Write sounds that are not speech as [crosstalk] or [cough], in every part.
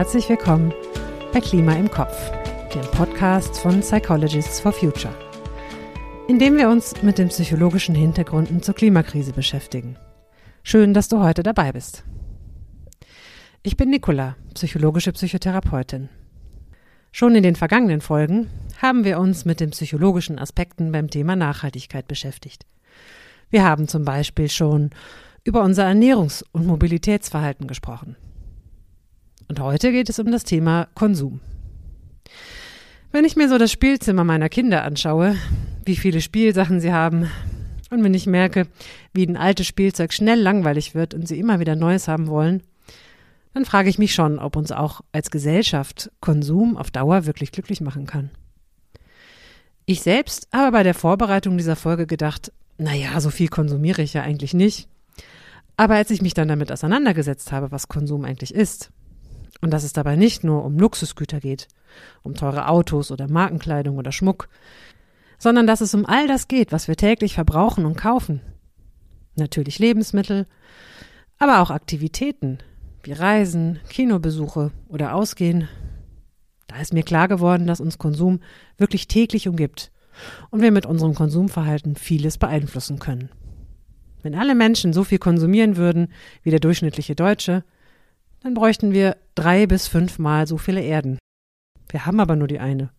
herzlich willkommen bei Klima im Kopf, dem Podcast von Psychologists for Future, in dem wir uns mit den psychologischen Hintergründen zur Klimakrise beschäftigen. Schön, dass du heute dabei bist. Ich bin Nicola, psychologische Psychotherapeutin. Schon in den vergangenen Folgen haben wir uns mit den psychologischen Aspekten beim Thema Nachhaltigkeit beschäftigt. Wir haben zum Beispiel schon über unser Ernährungs- und Mobilitätsverhalten gesprochen. Und heute geht es um das Thema Konsum. Wenn ich mir so das Spielzimmer meiner Kinder anschaue, wie viele Spielsachen sie haben, und wenn ich merke, wie ein altes Spielzeug schnell langweilig wird und sie immer wieder Neues haben wollen, dann frage ich mich schon, ob uns auch als Gesellschaft Konsum auf Dauer wirklich glücklich machen kann. Ich selbst habe bei der Vorbereitung dieser Folge gedacht, naja, so viel konsumiere ich ja eigentlich nicht. Aber als ich mich dann damit auseinandergesetzt habe, was Konsum eigentlich ist, und dass es dabei nicht nur um Luxusgüter geht, um teure Autos oder Markenkleidung oder Schmuck, sondern dass es um all das geht, was wir täglich verbrauchen und kaufen. Natürlich Lebensmittel, aber auch Aktivitäten wie Reisen, Kinobesuche oder Ausgehen. Da ist mir klar geworden, dass uns Konsum wirklich täglich umgibt und wir mit unserem Konsumverhalten vieles beeinflussen können. Wenn alle Menschen so viel konsumieren würden wie der durchschnittliche Deutsche, dann bräuchten wir drei bis fünfmal so viele Erden. Wir haben aber nur die eine.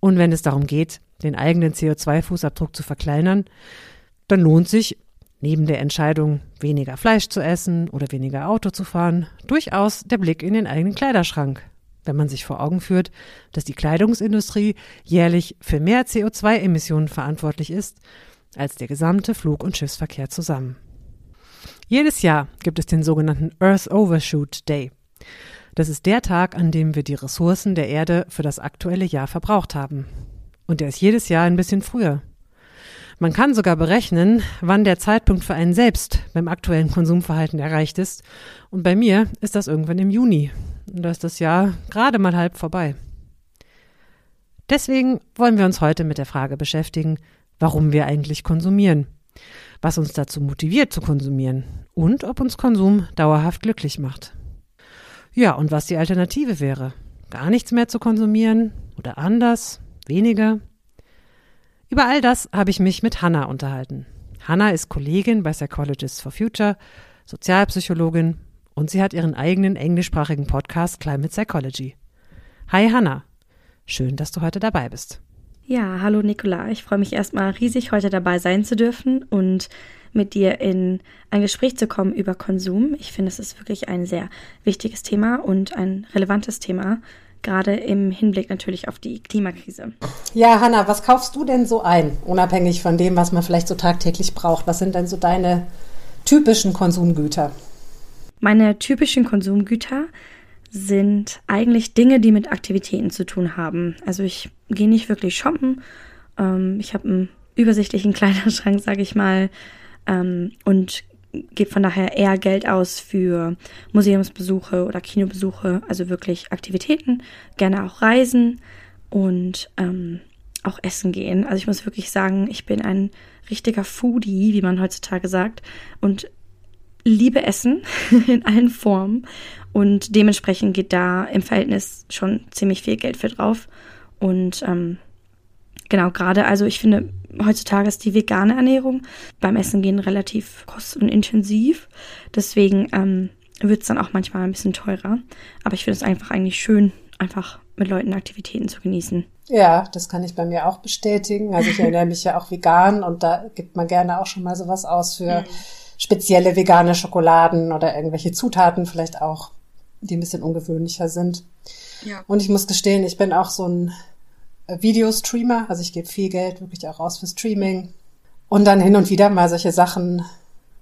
Und wenn es darum geht, den eigenen CO2-Fußabdruck zu verkleinern, dann lohnt sich, neben der Entscheidung, weniger Fleisch zu essen oder weniger Auto zu fahren, durchaus der Blick in den eigenen Kleiderschrank, wenn man sich vor Augen führt, dass die Kleidungsindustrie jährlich für mehr CO2-Emissionen verantwortlich ist als der gesamte Flug- und Schiffsverkehr zusammen. Jedes Jahr gibt es den sogenannten Earth Overshoot Day. Das ist der Tag, an dem wir die Ressourcen der Erde für das aktuelle Jahr verbraucht haben. Und der ist jedes Jahr ein bisschen früher. Man kann sogar berechnen, wann der Zeitpunkt für einen selbst beim aktuellen Konsumverhalten erreicht ist. Und bei mir ist das irgendwann im Juni. Und da ist das Jahr gerade mal halb vorbei. Deswegen wollen wir uns heute mit der Frage beschäftigen, warum wir eigentlich konsumieren was uns dazu motiviert zu konsumieren und ob uns Konsum dauerhaft glücklich macht. Ja, und was die Alternative wäre. Gar nichts mehr zu konsumieren oder anders, weniger. Über all das habe ich mich mit Hannah unterhalten. Hannah ist Kollegin bei Psychologists for Future, Sozialpsychologin und sie hat ihren eigenen englischsprachigen Podcast Climate Psychology. Hi Hannah, schön, dass du heute dabei bist. Ja, hallo Nicola. Ich freue mich erstmal riesig, heute dabei sein zu dürfen und mit dir in ein Gespräch zu kommen über Konsum. Ich finde, es ist wirklich ein sehr wichtiges Thema und ein relevantes Thema, gerade im Hinblick natürlich auf die Klimakrise. Ja, Hanna, was kaufst du denn so ein, unabhängig von dem, was man vielleicht so tagtäglich braucht? Was sind denn so deine typischen Konsumgüter? Meine typischen Konsumgüter sind eigentlich Dinge, die mit Aktivitäten zu tun haben. Also ich gehe nicht wirklich shoppen. Ähm, ich habe einen übersichtlichen [laughs] Kleiderschrank, sage ich mal, ähm, und gebe von daher eher Geld aus für Museumsbesuche oder Kinobesuche, also wirklich Aktivitäten, gerne auch Reisen und ähm, auch essen gehen. Also ich muss wirklich sagen, ich bin ein richtiger Foodie, wie man heutzutage sagt, und liebe Essen [laughs] in allen Formen und dementsprechend geht da im Verhältnis schon ziemlich viel Geld für drauf. Und ähm, genau, gerade, also ich finde, heutzutage ist die vegane Ernährung beim Essen gehen relativ kostenintensiv. Deswegen ähm, wird es dann auch manchmal ein bisschen teurer. Aber ich finde es einfach eigentlich schön, einfach mit Leuten Aktivitäten zu genießen. Ja, das kann ich bei mir auch bestätigen. Also ich erinnere mich ja auch vegan und da gibt man gerne auch schon mal sowas aus für mhm. Spezielle vegane Schokoladen oder irgendwelche Zutaten vielleicht auch die ein bisschen ungewöhnlicher sind. Ja. Und ich muss gestehen, ich bin auch so ein äh, Videostreamer, also ich gebe viel Geld wirklich auch raus für Streaming. Und dann hin und wieder mal solche Sachen,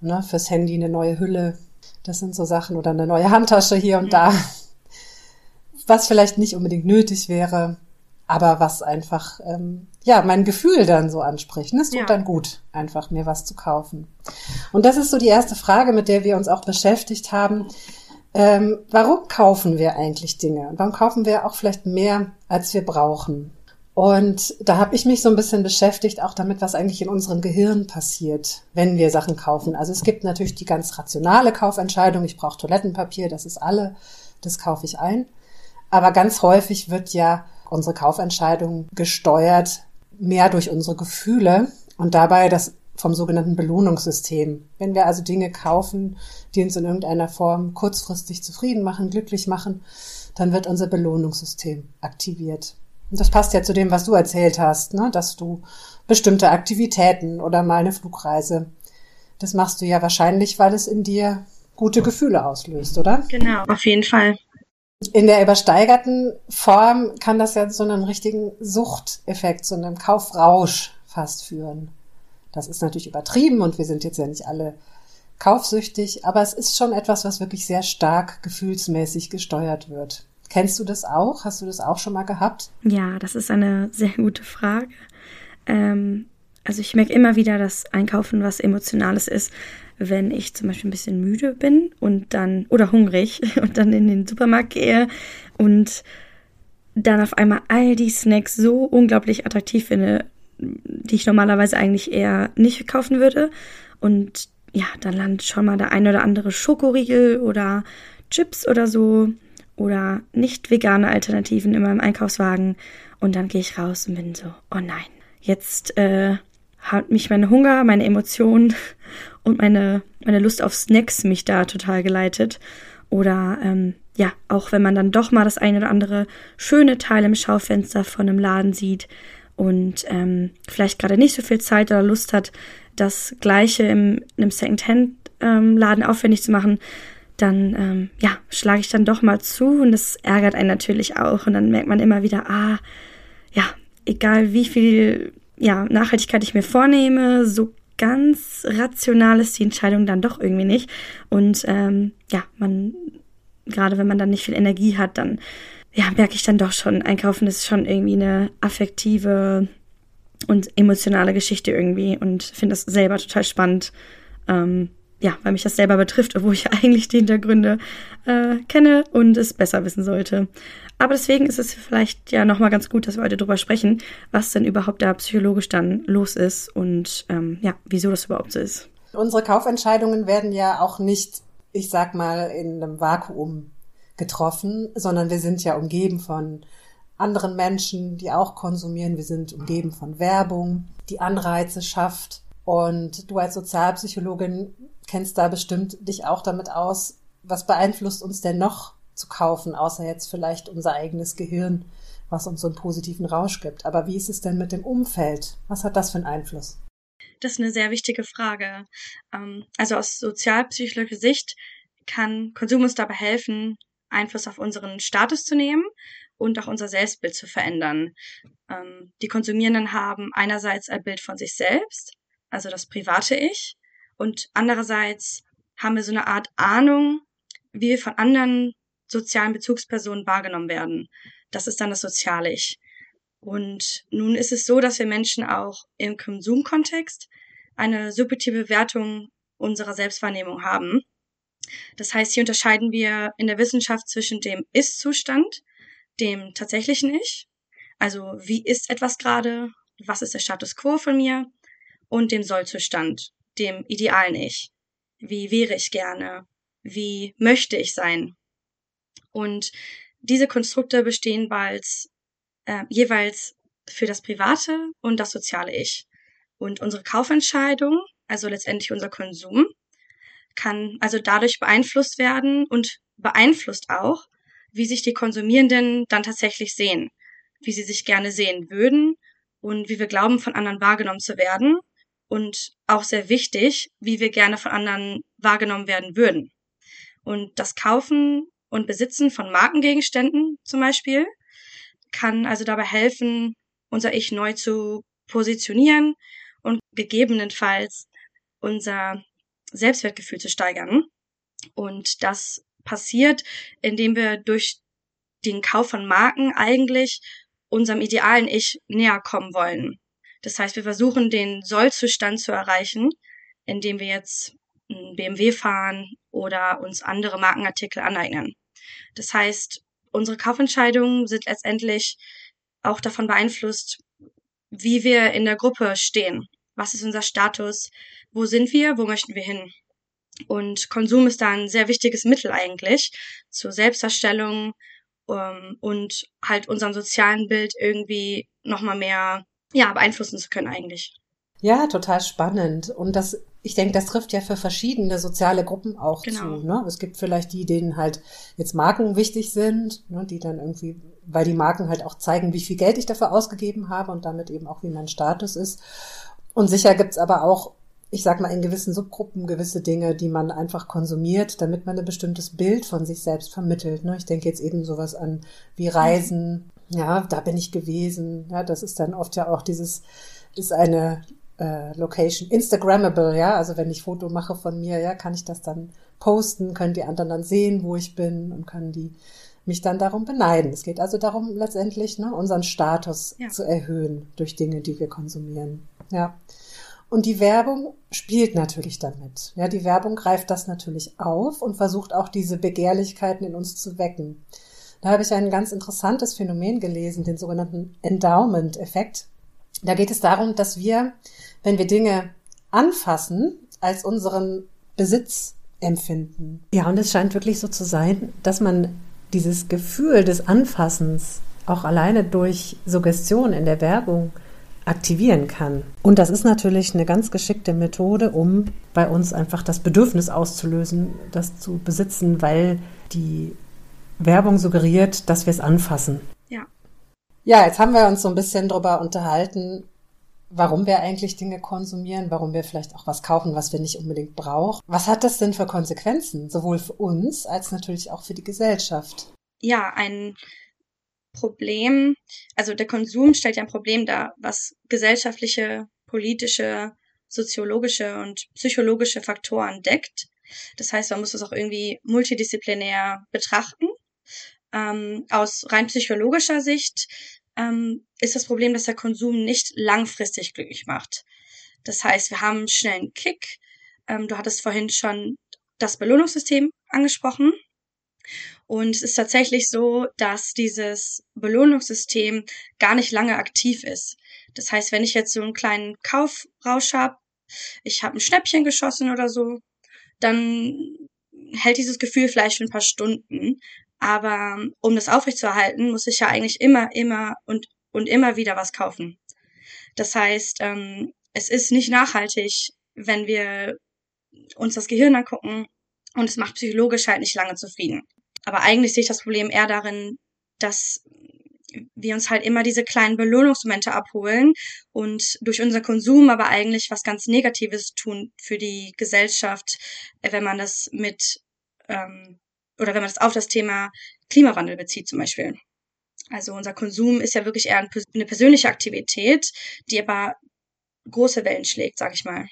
ne, fürs Handy eine neue Hülle. Das sind so Sachen oder eine neue Handtasche hier und ja. da. Was vielleicht nicht unbedingt nötig wäre, aber was einfach, ähm, ja, mein Gefühl dann so anspricht. Es tut ja. dann gut, einfach mir was zu kaufen. Und das ist so die erste Frage, mit der wir uns auch beschäftigt haben. Ähm, warum kaufen wir eigentlich Dinge? Warum kaufen wir auch vielleicht mehr, als wir brauchen? Und da habe ich mich so ein bisschen beschäftigt, auch damit, was eigentlich in unserem Gehirn passiert, wenn wir Sachen kaufen. Also es gibt natürlich die ganz rationale Kaufentscheidung, ich brauche Toilettenpapier, das ist alle das kaufe ich ein. Aber ganz häufig wird ja unsere Kaufentscheidung gesteuert mehr durch unsere Gefühle und dabei das vom sogenannten Belohnungssystem. Wenn wir also Dinge kaufen, die uns in irgendeiner Form kurzfristig zufrieden machen, glücklich machen, dann wird unser Belohnungssystem aktiviert. Und das passt ja zu dem, was du erzählt hast, ne? dass du bestimmte Aktivitäten oder mal eine Flugreise, das machst du ja wahrscheinlich, weil es in dir gute Gefühle auslöst, oder? Genau, auf jeden Fall. In der übersteigerten Form kann das ja zu einem richtigen Suchteffekt, zu einem Kaufrausch fast führen. Das ist natürlich übertrieben und wir sind jetzt ja nicht alle kaufsüchtig, aber es ist schon etwas, was wirklich sehr stark gefühlsmäßig gesteuert wird. Kennst du das auch? Hast du das auch schon mal gehabt? Ja, das ist eine sehr gute Frage. Ähm, also ich merke immer wieder, dass Einkaufen was Emotionales ist, wenn ich zum Beispiel ein bisschen müde bin und dann oder hungrig [laughs] und dann in den Supermarkt gehe und dann auf einmal all die Snacks so unglaublich attraktiv finde, die ich normalerweise eigentlich eher nicht kaufen würde. Und ja, dann landet schon mal der ein oder andere Schokoriegel oder Chips oder so oder nicht vegane Alternativen in meinem Einkaufswagen. Und dann gehe ich raus und bin so, oh nein, jetzt äh, hat mich mein Hunger, meine Emotionen und meine, meine Lust auf Snacks mich da total geleitet. Oder ähm, ja, auch wenn man dann doch mal das eine oder andere schöne Teil im Schaufenster von einem Laden sieht und ähm, vielleicht gerade nicht so viel Zeit oder Lust hat, das Gleiche im, in einem Secondhand-Laden ähm, aufwendig zu machen, dann ähm, ja, schlage ich dann doch mal zu und das ärgert einen natürlich auch. Und dann merkt man immer wieder, ah, ja, egal wie viel ja, Nachhaltigkeit ich mir vornehme, so ganz rational ist die Entscheidung dann doch irgendwie nicht. Und ähm, ja, man, gerade wenn man dann nicht viel Energie hat, dann ja, merke ich dann doch schon, Einkaufen ist schon irgendwie eine affektive und emotionale Geschichte irgendwie und finde das selber total spannend. Ähm, ja, weil mich das selber betrifft, obwohl ich [laughs] eigentlich die Hintergründe äh, kenne und es besser wissen sollte. Aber deswegen ist es vielleicht ja nochmal ganz gut, dass wir heute drüber sprechen, was denn überhaupt da psychologisch dann los ist und ähm, ja, wieso das überhaupt so ist. Unsere Kaufentscheidungen werden ja auch nicht, ich sag mal, in einem Vakuum getroffen, sondern wir sind ja umgeben von anderen Menschen, die auch konsumieren. Wir sind umgeben von Werbung, die Anreize schafft. Und du als Sozialpsychologin kennst da bestimmt dich auch damit aus. Was beeinflusst uns denn noch zu kaufen, außer jetzt vielleicht unser eigenes Gehirn, was uns so einen positiven Rausch gibt? Aber wie ist es denn mit dem Umfeld? Was hat das für einen Einfluss? Das ist eine sehr wichtige Frage. Ähm, also aus sozialpsychologischer Sicht kann Konsum uns dabei helfen, Einfluss auf unseren Status zu nehmen und auch unser Selbstbild zu verändern. Ähm, die Konsumierenden haben einerseits ein Bild von sich selbst, also das private Ich, und andererseits haben wir so eine Art Ahnung, wie wir von anderen sozialen Bezugspersonen wahrgenommen werden. Das ist dann das soziale Ich. Und nun ist es so, dass wir Menschen auch im Konsumkontext eine subjektive Bewertung unserer Selbstwahrnehmung haben. Das heißt, hier unterscheiden wir in der Wissenschaft zwischen dem Ist-Zustand, dem tatsächlichen Ich, also wie ist etwas gerade, was ist der Status quo von mir, und dem Soll-Zustand, dem idealen Ich. Wie wäre ich gerne? Wie möchte ich sein? Und diese Konstrukte bestehen bald, äh, jeweils für das private und das soziale Ich. Und unsere Kaufentscheidung, also letztendlich unser Konsum, kann also dadurch beeinflusst werden und beeinflusst auch, wie sich die Konsumierenden dann tatsächlich sehen, wie sie sich gerne sehen würden und wie wir glauben, von anderen wahrgenommen zu werden und auch sehr wichtig, wie wir gerne von anderen wahrgenommen werden würden. Und das Kaufen und Besitzen von Markengegenständen zum Beispiel kann also dabei helfen, unser Ich neu zu positionieren und gegebenenfalls unser Selbstwertgefühl zu steigern. Und das passiert, indem wir durch den Kauf von Marken eigentlich unserem idealen Ich näher kommen wollen. Das heißt, wir versuchen den Sollzustand zu erreichen, indem wir jetzt ein BMW fahren oder uns andere Markenartikel aneignen. Das heißt, unsere Kaufentscheidungen sind letztendlich auch davon beeinflusst, wie wir in der Gruppe stehen. Was ist unser Status? Wo sind wir? Wo möchten wir hin? Und Konsum ist da ein sehr wichtiges Mittel eigentlich zur Selbstdarstellung ähm, und halt unserem sozialen Bild irgendwie nochmal mehr ja, beeinflussen zu können eigentlich. Ja, total spannend. Und das, ich denke, das trifft ja für verschiedene soziale Gruppen auch genau. zu. Ne? Es gibt vielleicht die, denen halt jetzt Marken wichtig sind, ne, die dann irgendwie, weil die Marken halt auch zeigen, wie viel Geld ich dafür ausgegeben habe und damit eben auch, wie mein Status ist. Und sicher gibt's aber auch ich sag mal, in gewissen Subgruppen gewisse Dinge, die man einfach konsumiert, damit man ein bestimmtes Bild von sich selbst vermittelt. Ne? Ich denke jetzt eben sowas an wie Reisen. Ja, da bin ich gewesen. Ja, das ist dann oft ja auch dieses, ist eine äh, Location Instagrammable, ja. Also wenn ich Foto mache von mir, ja, kann ich das dann posten, können die anderen dann sehen, wo ich bin und können die mich dann darum beneiden. Es geht also darum, letztendlich ne, unseren Status ja. zu erhöhen durch Dinge, die wir konsumieren. Ja. Und die Werbung spielt natürlich damit. Ja, die Werbung greift das natürlich auf und versucht auch diese Begehrlichkeiten in uns zu wecken. Da habe ich ein ganz interessantes Phänomen gelesen, den sogenannten Endowment-Effekt. Da geht es darum, dass wir, wenn wir Dinge anfassen, als unseren Besitz empfinden. Ja, und es scheint wirklich so zu sein, dass man dieses Gefühl des Anfassens auch alleine durch Suggestion in der Werbung aktivieren kann. Und das ist natürlich eine ganz geschickte Methode, um bei uns einfach das Bedürfnis auszulösen, das zu besitzen, weil die Werbung suggeriert, dass wir es anfassen. Ja. Ja, jetzt haben wir uns so ein bisschen darüber unterhalten, warum wir eigentlich Dinge konsumieren, warum wir vielleicht auch was kaufen, was wir nicht unbedingt brauchen. Was hat das denn für Konsequenzen, sowohl für uns als natürlich auch für die Gesellschaft? Ja, ein Problem, also der Konsum stellt ja ein Problem dar, was gesellschaftliche, politische, soziologische und psychologische Faktoren deckt. Das heißt, man muss das auch irgendwie multidisziplinär betrachten. Ähm, aus rein psychologischer Sicht ähm, ist das Problem, dass der Konsum nicht langfristig glücklich macht. Das heißt, wir haben einen Kick. Ähm, du hattest vorhin schon das Belohnungssystem angesprochen. Und es ist tatsächlich so, dass dieses Belohnungssystem gar nicht lange aktiv ist. Das heißt, wenn ich jetzt so einen kleinen Kaufrausch habe, ich habe ein Schnäppchen geschossen oder so, dann hält dieses Gefühl vielleicht für ein paar Stunden. Aber um das aufrechtzuerhalten, muss ich ja eigentlich immer, immer und, und immer wieder was kaufen. Das heißt, ähm, es ist nicht nachhaltig, wenn wir uns das Gehirn angucken und es macht psychologisch halt nicht lange zufrieden. Aber eigentlich sehe ich das Problem eher darin, dass wir uns halt immer diese kleinen Belohnungsmomente abholen und durch unser Konsum aber eigentlich was ganz Negatives tun für die Gesellschaft, wenn man das mit ähm, oder wenn man das auf das Thema Klimawandel bezieht zum Beispiel. Also unser Konsum ist ja wirklich eher eine persönliche Aktivität, die aber große Wellen schlägt, sag ich mal.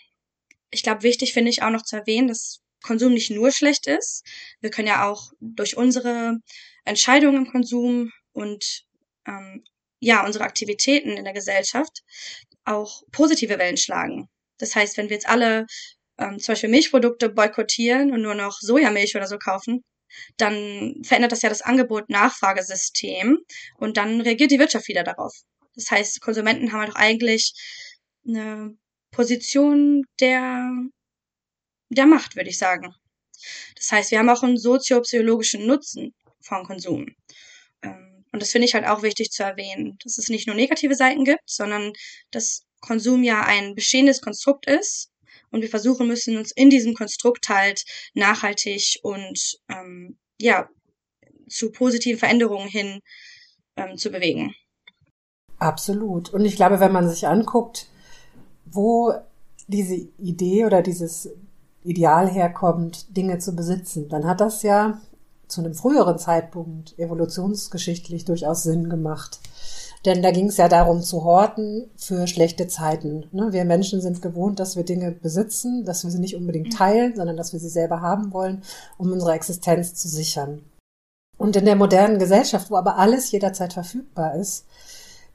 Ich glaube, wichtig finde ich auch noch zu erwähnen, dass Konsum nicht nur schlecht ist. Wir können ja auch durch unsere Entscheidungen im Konsum und ähm, ja, unsere Aktivitäten in der Gesellschaft auch positive Wellen schlagen. Das heißt, wenn wir jetzt alle ähm, zum Beispiel Milchprodukte boykottieren und nur noch Sojamilch oder so kaufen, dann verändert das ja das Angebot-Nachfragesystem und dann reagiert die Wirtschaft wieder darauf. Das heißt, Konsumenten haben halt eigentlich eine Position der der Macht, würde ich sagen. Das heißt, wir haben auch einen soziopsychologischen Nutzen von Konsum. Ähm, und das finde ich halt auch wichtig zu erwähnen, dass es nicht nur negative Seiten gibt, sondern dass Konsum ja ein bestehendes Konstrukt ist und wir versuchen müssen, uns in diesem Konstrukt halt nachhaltig und ähm, ja zu positiven Veränderungen hin ähm, zu bewegen. Absolut. Und ich glaube, wenn man sich anguckt, wo diese Idee oder dieses Ideal herkommt, Dinge zu besitzen, dann hat das ja zu einem früheren Zeitpunkt evolutionsgeschichtlich durchaus Sinn gemacht. Denn da ging es ja darum zu horten für schlechte Zeiten. Ne? Wir Menschen sind gewohnt, dass wir Dinge besitzen, dass wir sie nicht unbedingt mhm. teilen, sondern dass wir sie selber haben wollen, um unsere Existenz zu sichern. Und in der modernen Gesellschaft, wo aber alles jederzeit verfügbar ist,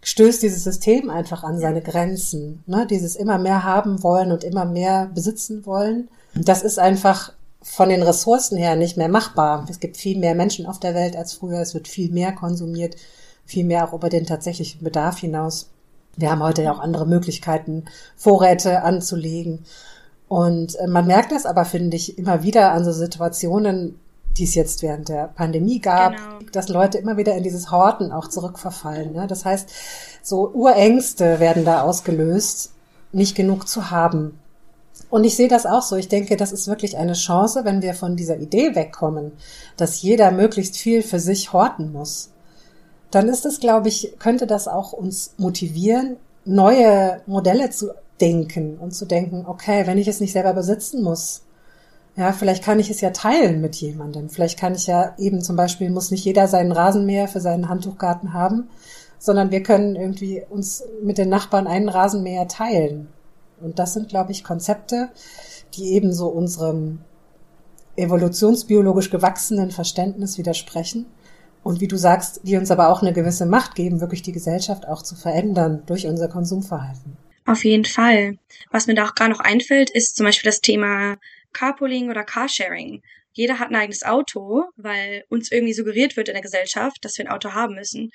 stößt dieses System einfach an seine Grenzen. Ne? Dieses immer mehr haben wollen und immer mehr besitzen wollen. Das ist einfach von den Ressourcen her nicht mehr machbar. Es gibt viel mehr Menschen auf der Welt als früher. Es wird viel mehr konsumiert, viel mehr auch über den tatsächlichen Bedarf hinaus. Wir haben heute ja auch andere Möglichkeiten, Vorräte anzulegen. Und äh, man merkt das aber, finde ich, immer wieder an so Situationen, die es jetzt während der Pandemie gab, genau. dass Leute immer wieder in dieses Horten auch zurückverfallen. Ne? Das heißt, so Urängste werden da ausgelöst, nicht genug zu haben. Und ich sehe das auch so. Ich denke, das ist wirklich eine Chance, wenn wir von dieser Idee wegkommen, dass jeder möglichst viel für sich horten muss. Dann ist es, glaube ich, könnte das auch uns motivieren, neue Modelle zu denken und zu denken, okay, wenn ich es nicht selber besitzen muss, ja, vielleicht kann ich es ja teilen mit jemandem. Vielleicht kann ich ja eben zum Beispiel, muss nicht jeder seinen Rasenmäher für seinen Handtuchgarten haben, sondern wir können irgendwie uns mit den Nachbarn einen Rasenmäher teilen. Und das sind, glaube ich, Konzepte, die eben so unserem evolutionsbiologisch gewachsenen Verständnis widersprechen. Und wie du sagst, die uns aber auch eine gewisse Macht geben, wirklich die Gesellschaft auch zu verändern durch unser Konsumverhalten. Auf jeden Fall. Was mir da auch gerade noch einfällt, ist zum Beispiel das Thema Carpooling oder Carsharing. Jeder hat ein eigenes Auto, weil uns irgendwie suggeriert wird in der Gesellschaft, dass wir ein Auto haben müssen.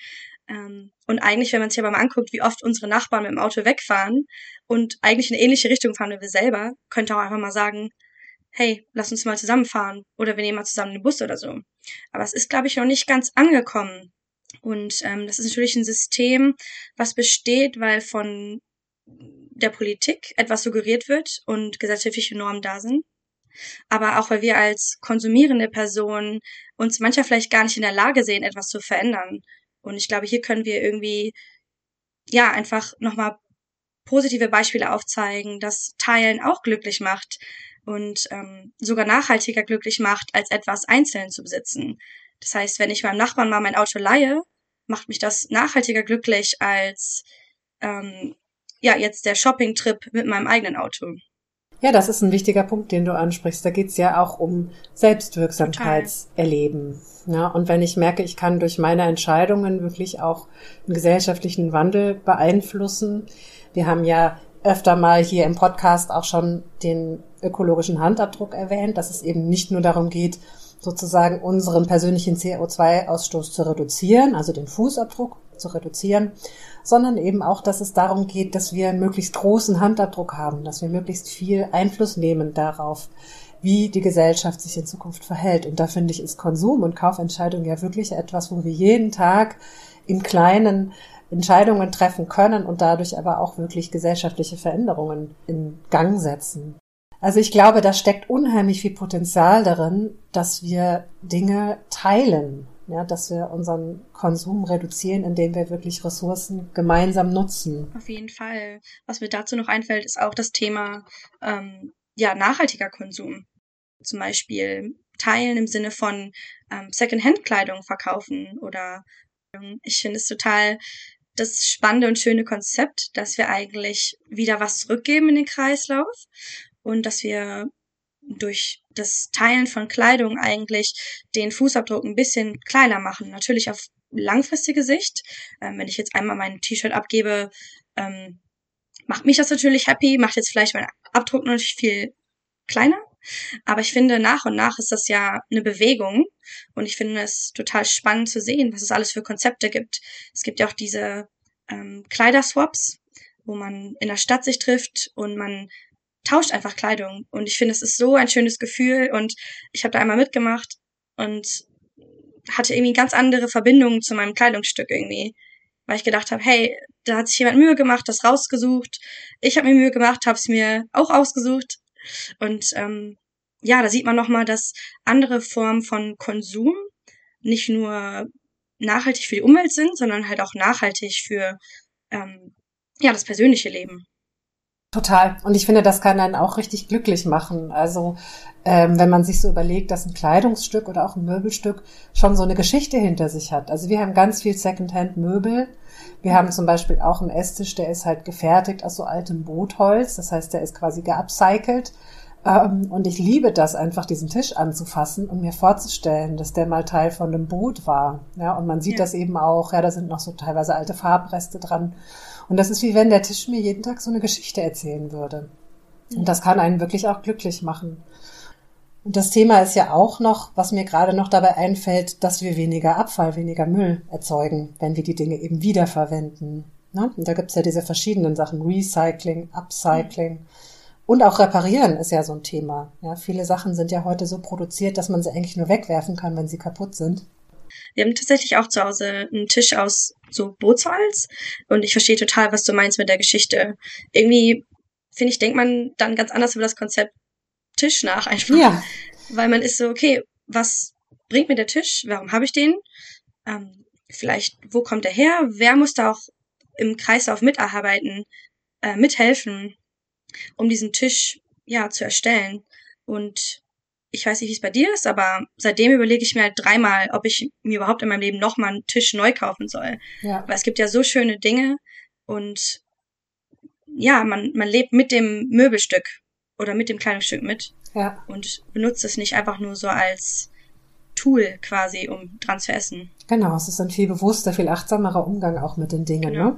Ähm, und eigentlich, wenn man sich aber mal anguckt, wie oft unsere Nachbarn mit dem Auto wegfahren und eigentlich in eine ähnliche Richtung fahren wie wir selber, könnte auch einfach mal sagen, hey, lass uns mal zusammenfahren oder wir nehmen mal zusammen einen Bus oder so. Aber es ist, glaube ich, noch nicht ganz angekommen. Und ähm, das ist natürlich ein System, was besteht, weil von der Politik etwas suggeriert wird und gesellschaftliche Normen da sind aber auch weil wir als konsumierende Person uns manchmal vielleicht gar nicht in der Lage sehen, etwas zu verändern. Und ich glaube, hier können wir irgendwie, ja, einfach nochmal positive Beispiele aufzeigen, dass Teilen auch glücklich macht und ähm, sogar nachhaltiger glücklich macht, als etwas einzeln zu besitzen. Das heißt, wenn ich meinem Nachbarn mal mein Auto leihe, macht mich das nachhaltiger glücklich als ähm, ja jetzt der Shopping-Trip mit meinem eigenen Auto. Ja, das ist ein wichtiger Punkt, den du ansprichst. Da geht's ja auch um Selbstwirksamkeitserleben. Ja, und wenn ich merke, ich kann durch meine Entscheidungen wirklich auch einen gesellschaftlichen Wandel beeinflussen. Wir haben ja öfter mal hier im Podcast auch schon den ökologischen Handabdruck erwähnt, dass es eben nicht nur darum geht, sozusagen unseren persönlichen CO2-Ausstoß zu reduzieren, also den Fußabdruck zu reduzieren, sondern eben auch, dass es darum geht, dass wir einen möglichst großen Handabdruck haben, dass wir möglichst viel Einfluss nehmen darauf, wie die Gesellschaft sich in Zukunft verhält. Und da finde ich, ist Konsum und Kaufentscheidung ja wirklich etwas, wo wir jeden Tag in kleinen Entscheidungen treffen können und dadurch aber auch wirklich gesellschaftliche Veränderungen in Gang setzen. Also ich glaube, da steckt unheimlich viel Potenzial darin, dass wir Dinge teilen ja, dass wir unseren Konsum reduzieren, indem wir wirklich Ressourcen gemeinsam nutzen. Auf jeden Fall. Was mir dazu noch einfällt, ist auch das Thema ähm, ja, nachhaltiger Konsum. Zum Beispiel teilen im Sinne von ähm, Secondhand-Kleidung verkaufen oder ähm, ich finde es total das spannende und schöne Konzept, dass wir eigentlich wieder was zurückgeben in den Kreislauf und dass wir durch das Teilen von Kleidung eigentlich den Fußabdruck ein bisschen kleiner machen. Natürlich auf langfristige Sicht. Ähm, wenn ich jetzt einmal mein T-Shirt abgebe, ähm, macht mich das natürlich happy, macht jetzt vielleicht meinen Abdruck natürlich viel kleiner. Aber ich finde, nach und nach ist das ja eine Bewegung. Und ich finde es total spannend zu sehen, was es alles für Konzepte gibt. Es gibt ja auch diese ähm, Kleiderswaps, wo man in der Stadt sich trifft und man tauscht einfach Kleidung. Und ich finde, es ist so ein schönes Gefühl. Und ich habe da einmal mitgemacht und hatte irgendwie ganz andere Verbindungen zu meinem Kleidungsstück irgendwie. Weil ich gedacht habe, hey, da hat sich jemand Mühe gemacht, das rausgesucht. Ich habe mir Mühe gemacht, habe es mir auch ausgesucht. Und ähm, ja, da sieht man nochmal, dass andere Formen von Konsum nicht nur nachhaltig für die Umwelt sind, sondern halt auch nachhaltig für ähm, ja das persönliche Leben. Total. Und ich finde, das kann einen auch richtig glücklich machen. Also ähm, wenn man sich so überlegt, dass ein Kleidungsstück oder auch ein Möbelstück schon so eine Geschichte hinter sich hat. Also wir haben ganz viel Secondhand-Möbel. Wir haben zum Beispiel auch einen Esstisch, der ist halt gefertigt aus so altem Bootholz. Das heißt, der ist quasi geupcycelt. Ähm, und ich liebe das einfach, diesen Tisch anzufassen und mir vorzustellen, dass der mal Teil von einem Boot war. Ja, und man sieht ja. das eben auch. Ja, da sind noch so teilweise alte Farbreste dran. Und das ist wie wenn der Tisch mir jeden Tag so eine Geschichte erzählen würde. Und das kann einen wirklich auch glücklich machen. Und das Thema ist ja auch noch, was mir gerade noch dabei einfällt, dass wir weniger Abfall, weniger Müll erzeugen, wenn wir die Dinge eben wiederverwenden. Ne? Und da gibt's ja diese verschiedenen Sachen, Recycling, Upcycling. Und auch reparieren ist ja so ein Thema. Ja, viele Sachen sind ja heute so produziert, dass man sie eigentlich nur wegwerfen kann, wenn sie kaputt sind. Wir haben tatsächlich auch zu Hause einen Tisch aus so Bootsholz und ich verstehe total, was du meinst mit der Geschichte. Irgendwie, finde ich, denkt man dann ganz anders über das Konzept Tisch nach einfach. Ja. Weil man ist so, okay, was bringt mir der Tisch? Warum habe ich den? Ähm, vielleicht, wo kommt er her? Wer muss da auch im Kreislauf mitarbeiten, äh, mithelfen, um diesen Tisch ja zu erstellen? Und ich weiß nicht, wie es bei dir ist, aber seitdem überlege ich mir halt dreimal, ob ich mir überhaupt in meinem Leben nochmal einen Tisch neu kaufen soll. Ja. Weil es gibt ja so schöne Dinge und ja, man, man lebt mit dem Möbelstück oder mit dem Kleidungsstück mit. Ja. Und benutzt es nicht einfach nur so als Tool quasi, um dran zu essen. Genau, es ist ein viel bewusster, viel achtsamerer Umgang auch mit den Dingen. Genau. Ne?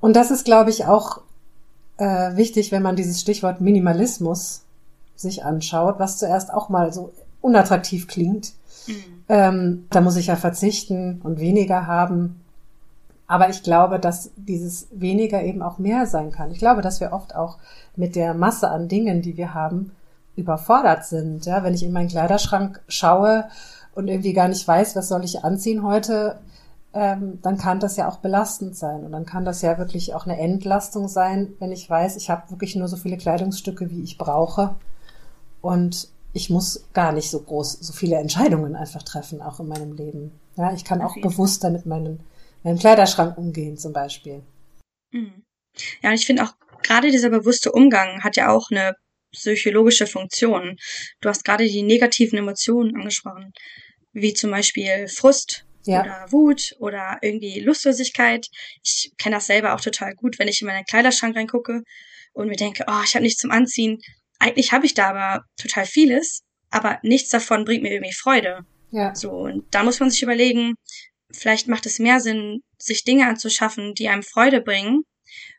Und das ist, glaube ich, auch äh, wichtig, wenn man dieses Stichwort Minimalismus sich anschaut, was zuerst auch mal so unattraktiv klingt. Mhm. Ähm, da muss ich ja verzichten und weniger haben. Aber ich glaube, dass dieses weniger eben auch mehr sein kann. Ich glaube, dass wir oft auch mit der Masse an Dingen, die wir haben, überfordert sind. Ja, wenn ich in meinen Kleiderschrank schaue und irgendwie gar nicht weiß, was soll ich anziehen heute, ähm, dann kann das ja auch belastend sein. Und dann kann das ja wirklich auch eine Entlastung sein, wenn ich weiß, ich habe wirklich nur so viele Kleidungsstücke, wie ich brauche. Und ich muss gar nicht so groß, so viele Entscheidungen einfach treffen, auch in meinem Leben. Ja, ich kann auch bewusster mit meinem, meinem Kleiderschrank umgehen, zum Beispiel. Mhm. Ja, und ich finde auch gerade dieser bewusste Umgang hat ja auch eine psychologische Funktion. Du hast gerade die negativen Emotionen angesprochen, wie zum Beispiel Frust ja. oder Wut oder irgendwie Lustlosigkeit. Ich kenne das selber auch total gut, wenn ich in meinen Kleiderschrank reingucke und mir denke, oh, ich habe nichts zum Anziehen. Eigentlich habe ich da aber total vieles, aber nichts davon bringt mir irgendwie Freude. Ja. So, und da muss man sich überlegen, vielleicht macht es mehr Sinn, sich Dinge anzuschaffen, die einem Freude bringen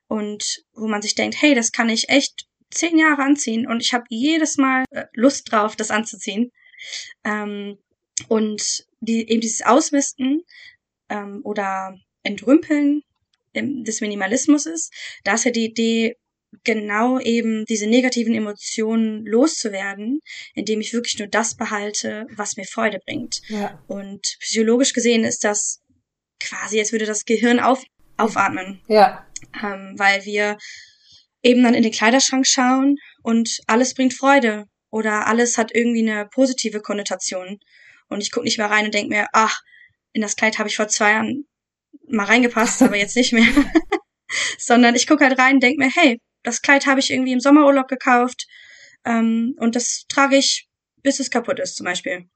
und wo man sich denkt, hey, das kann ich echt zehn Jahre anziehen und ich habe jedes Mal äh, Lust drauf, das anzuziehen. Ähm, und die, eben dieses Ausmisten ähm, oder Entrümpeln des Minimalismus ist, da ist ja die Idee, genau eben diese negativen Emotionen loszuwerden, indem ich wirklich nur das behalte, was mir Freude bringt. Ja. Und psychologisch gesehen ist das quasi, als würde das Gehirn auf, aufatmen. Ja. Ähm, weil wir eben dann in den Kleiderschrank schauen und alles bringt Freude oder alles hat irgendwie eine positive Konnotation. Und ich gucke nicht mehr rein und denke mir, ach, in das Kleid habe ich vor zwei Jahren mal reingepasst, aber jetzt nicht mehr. [laughs] Sondern ich gucke halt rein und denke mir, hey, das Kleid habe ich irgendwie im Sommerurlaub gekauft ähm, und das trage ich, bis es kaputt ist zum Beispiel,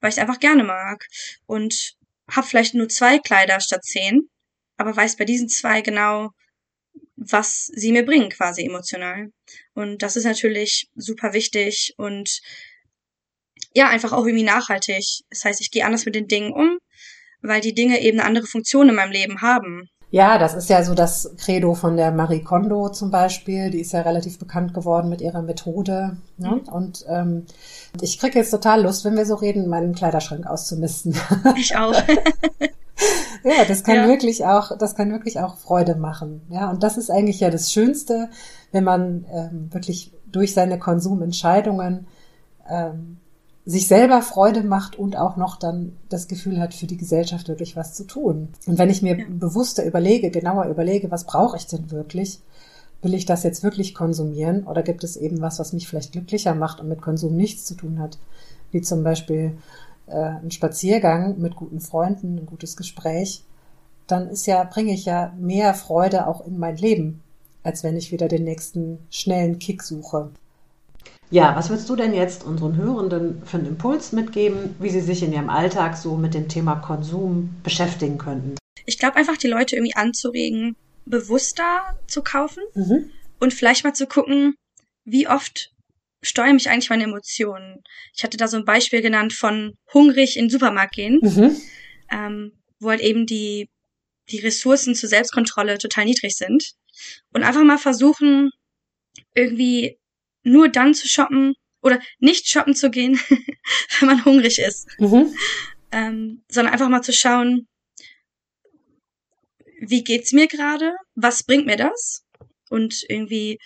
weil ich es einfach gerne mag und habe vielleicht nur zwei Kleider statt zehn, aber weiß bei diesen zwei genau, was sie mir bringen, quasi emotional. Und das ist natürlich super wichtig und ja, einfach auch irgendwie nachhaltig. Das heißt, ich gehe anders mit den Dingen um, weil die Dinge eben eine andere Funktion in meinem Leben haben. Ja, das ist ja so das Credo von der Marie Kondo zum Beispiel. Die ist ja relativ bekannt geworden mit ihrer Methode. Ne? Mhm. Und ähm, ich kriege jetzt total Lust, wenn wir so reden, meinen Kleiderschrank auszumisten. [laughs] Ich auch. [laughs] ja, das kann ja. wirklich auch, das kann wirklich auch Freude machen. Ja, und das ist eigentlich ja das Schönste, wenn man ähm, wirklich durch seine Konsumentscheidungen ähm, sich selber Freude macht und auch noch dann das Gefühl hat, für die Gesellschaft wirklich was zu tun. Und wenn ich mir ja. bewusster überlege, genauer überlege, was brauche ich denn wirklich? Will ich das jetzt wirklich konsumieren oder gibt es eben was, was mich vielleicht glücklicher macht und mit Konsum nichts zu tun hat? Wie zum Beispiel äh, ein Spaziergang mit guten Freunden, ein gutes Gespräch. Dann ist ja, bringe ich ja mehr Freude auch in mein Leben, als wenn ich wieder den nächsten schnellen Kick suche. Ja, was würdest du denn jetzt unseren Hörenden für einen Impuls mitgeben, wie sie sich in ihrem Alltag so mit dem Thema Konsum beschäftigen könnten? Ich glaube einfach, die Leute irgendwie anzuregen, bewusster zu kaufen mhm. und vielleicht mal zu gucken, wie oft steuern mich eigentlich meine Emotionen. Ich hatte da so ein Beispiel genannt von hungrig in den Supermarkt gehen, mhm. ähm, wo halt eben die, die Ressourcen zur Selbstkontrolle total niedrig sind. Und einfach mal versuchen, irgendwie nur dann zu shoppen oder nicht shoppen zu gehen, [laughs] wenn man hungrig ist. Mhm. Ähm, sondern einfach mal zu schauen, wie geht's mir gerade? Was bringt mir das? Und irgendwie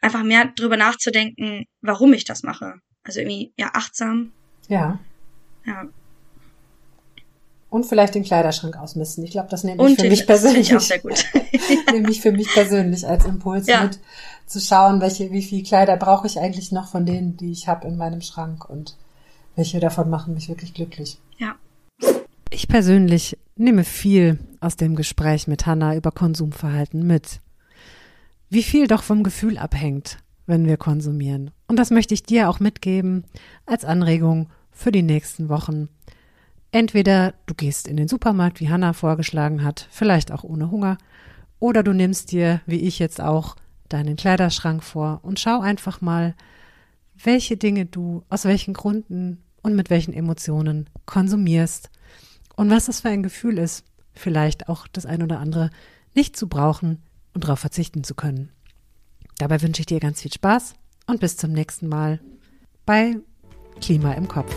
einfach mehr drüber nachzudenken, warum ich das mache. Also irgendwie, ja, achtsam. Ja. Ja. Und vielleicht den Kleiderschrank ausmisten. Ich glaube, das nehme ich Und für mich persönlich. Ich auch sehr gut. [laughs] [laughs] nehme ich für mich persönlich als Impuls ja. mit, zu schauen, welche, wie viel Kleider brauche ich eigentlich noch von denen, die ich habe in meinem Schrank und welche davon machen mich wirklich glücklich. Ja. Ich persönlich nehme viel aus dem Gespräch mit Hannah über Konsumverhalten mit. Wie viel doch vom Gefühl abhängt, wenn wir konsumieren. Und das möchte ich dir auch mitgeben als Anregung für die nächsten Wochen. Entweder du gehst in den Supermarkt, wie Hannah vorgeschlagen hat, vielleicht auch ohne Hunger, oder du nimmst dir, wie ich jetzt auch, deinen Kleiderschrank vor und schau einfach mal, welche Dinge du aus welchen Gründen und mit welchen Emotionen konsumierst und was das für ein Gefühl ist, vielleicht auch das ein oder andere nicht zu brauchen und darauf verzichten zu können. Dabei wünsche ich dir ganz viel Spaß und bis zum nächsten Mal bei Klima im Kopf.